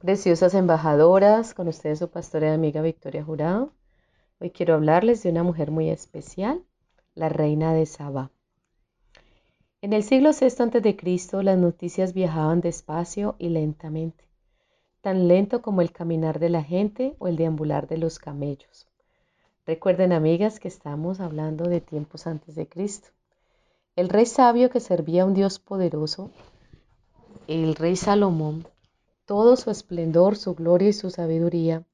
Preciosas embajadoras, con ustedes su pastora y amiga Victoria Jurado. Hoy quiero hablarles de una mujer muy especial, la reina de Saba. En el siglo VI a.C., las noticias viajaban despacio y lentamente, tan lento como el caminar de la gente o el deambular de los camellos. Recuerden, amigas, que estamos hablando de tiempos antes de Cristo. El rey sabio que servía a un Dios poderoso, el rey Salomón, todo su esplendor, su gloria y su sabiduría,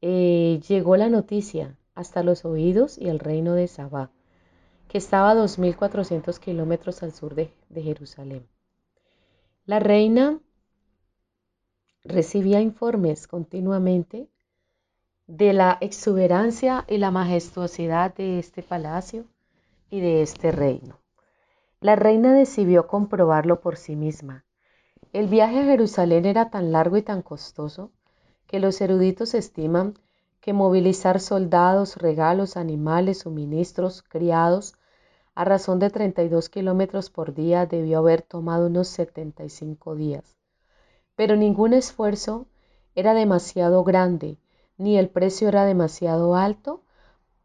eh, llegó la noticia hasta los oídos y el reino de Sabá, que estaba a 2.400 kilómetros al sur de, de Jerusalén. La reina recibía informes continuamente de la exuberancia y la majestuosidad de este palacio y de este reino. La reina decidió comprobarlo por sí misma el viaje a Jerusalén era tan largo y tan costoso que los eruditos estiman que movilizar soldados, regalos, animales, suministros, criados, a razón de 32 kilómetros por día debió haber tomado unos 75 días. Pero ningún esfuerzo era demasiado grande, ni el precio era demasiado alto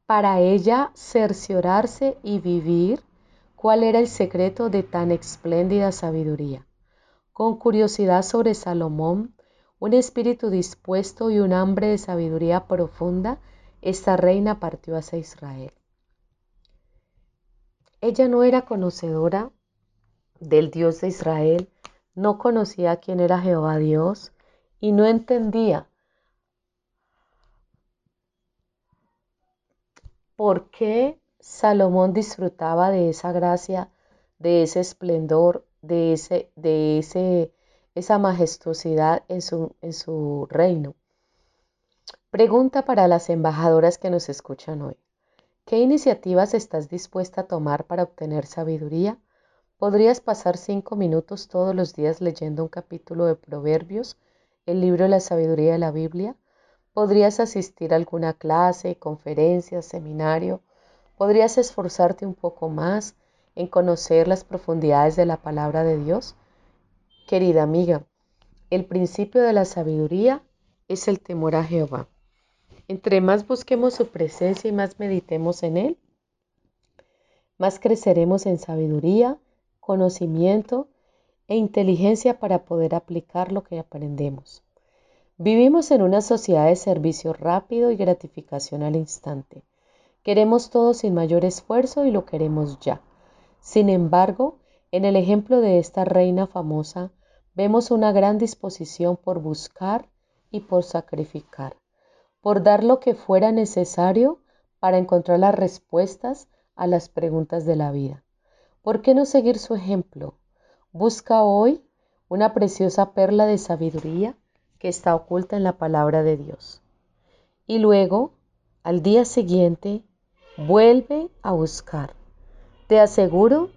para ella cerciorarse y vivir cuál era el secreto de tan espléndida sabiduría. Con curiosidad sobre Salomón, un espíritu dispuesto y un hambre de sabiduría profunda, esta reina partió hacia Israel. Ella no era conocedora del Dios de Israel, no conocía quién era Jehová Dios y no entendía por qué Salomón disfrutaba de esa gracia, de ese esplendor, de, ese, de ese, esa majestuosidad en su, en su reino. Pregunta para las embajadoras que nos escuchan hoy. ¿Qué iniciativas estás dispuesta a tomar para obtener sabiduría? ¿Podrías pasar cinco minutos todos los días leyendo un capítulo de Proverbios, el libro de la sabiduría de la Biblia? ¿Podrías asistir a alguna clase, conferencia, seminario? ¿Podrías esforzarte un poco más en conocer las profundidades de la palabra de Dios? Querida amiga, el principio de la sabiduría es el temor a Jehová. Entre más busquemos su presencia y más meditemos en Él, más creceremos en sabiduría, conocimiento e inteligencia para poder aplicar lo que aprendemos. Vivimos en una sociedad de servicio rápido y gratificación al instante. Queremos todo sin mayor esfuerzo y lo queremos ya. Sin embargo, en el ejemplo de esta reina famosa, vemos una gran disposición por buscar y por sacrificar, por dar lo que fuera necesario para encontrar las respuestas a las preguntas de la vida. ¿Por qué no seguir su ejemplo? Busca hoy una preciosa perla de sabiduría que está oculta en la palabra de Dios. Y luego, al día siguiente, vuelve a buscar. Te aseguro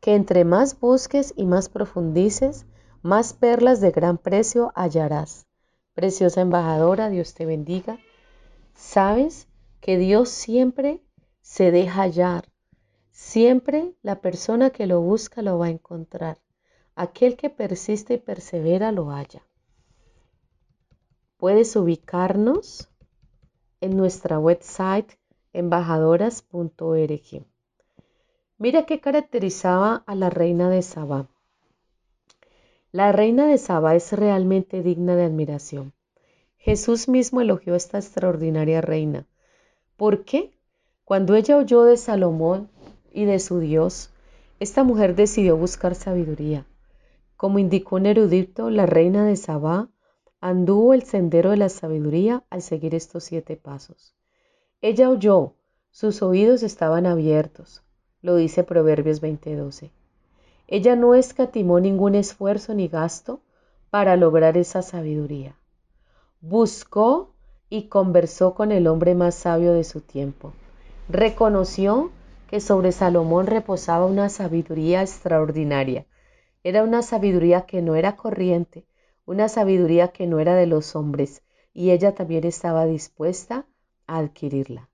que entre más busques y más profundices, más perlas de gran precio hallarás. Preciosa embajadora, Dios te bendiga. Sabes que Dios siempre se deja hallar. Siempre la persona que lo busca lo va a encontrar. Aquel que persiste y persevera lo halla. Puedes ubicarnos en nuestra website embajadoras.org. Mira qué caracterizaba a la reina de Saba. La reina de Saba es realmente digna de admiración. Jesús mismo elogió a esta extraordinaria reina. ¿Por qué? Cuando ella oyó de Salomón y de su Dios, esta mujer decidió buscar sabiduría. Como indicó un erudito, la reina de Saba anduvo el sendero de la sabiduría al seguir estos siete pasos. Ella oyó, sus oídos estaban abiertos, lo dice Proverbios 20:12. Ella no escatimó ningún esfuerzo ni gasto para lograr esa sabiduría. Buscó y conversó con el hombre más sabio de su tiempo. Reconoció que sobre Salomón reposaba una sabiduría extraordinaria. Era una sabiduría que no era corriente, una sabiduría que no era de los hombres, y ella también estaba dispuesta a adquirirla.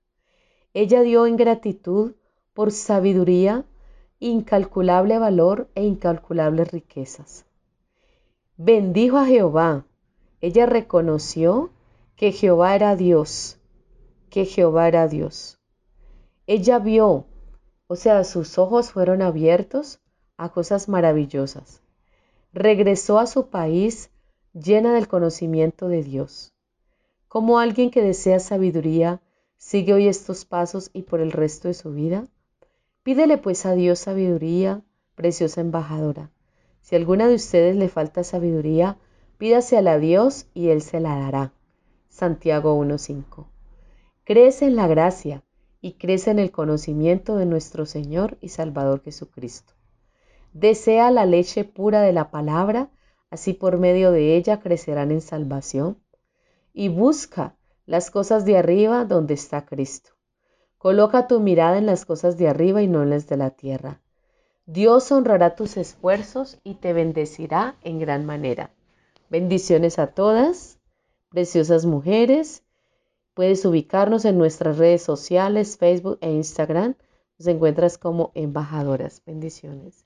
Ella dio en gratitud por sabiduría incalculable valor e incalculables riquezas. Bendijo a Jehová. Ella reconoció que Jehová era Dios, que Jehová era Dios. Ella vio, o sea, sus ojos fueron abiertos a cosas maravillosas. Regresó a su país llena del conocimiento de Dios. Como alguien que desea sabiduría, sigue hoy estos pasos y por el resto de su vida. Pídele pues a Dios sabiduría, preciosa embajadora. Si alguna de ustedes le falta sabiduría, pídase a Dios y Él se la dará. Santiago 1.5. Crece en la gracia y crece en el conocimiento de nuestro Señor y Salvador Jesucristo. Desea la leche pura de la palabra, así por medio de ella crecerán en salvación. Y busca las cosas de arriba donde está Cristo Coloca tu mirada en las cosas de arriba y no en las de la tierra. Dios honrará tus esfuerzos y te bendecirá en gran manera. Bendiciones a todas, preciosas mujeres. Puedes ubicarnos en nuestras redes sociales, Facebook e Instagram. Nos encuentras como embajadoras. Bendiciones.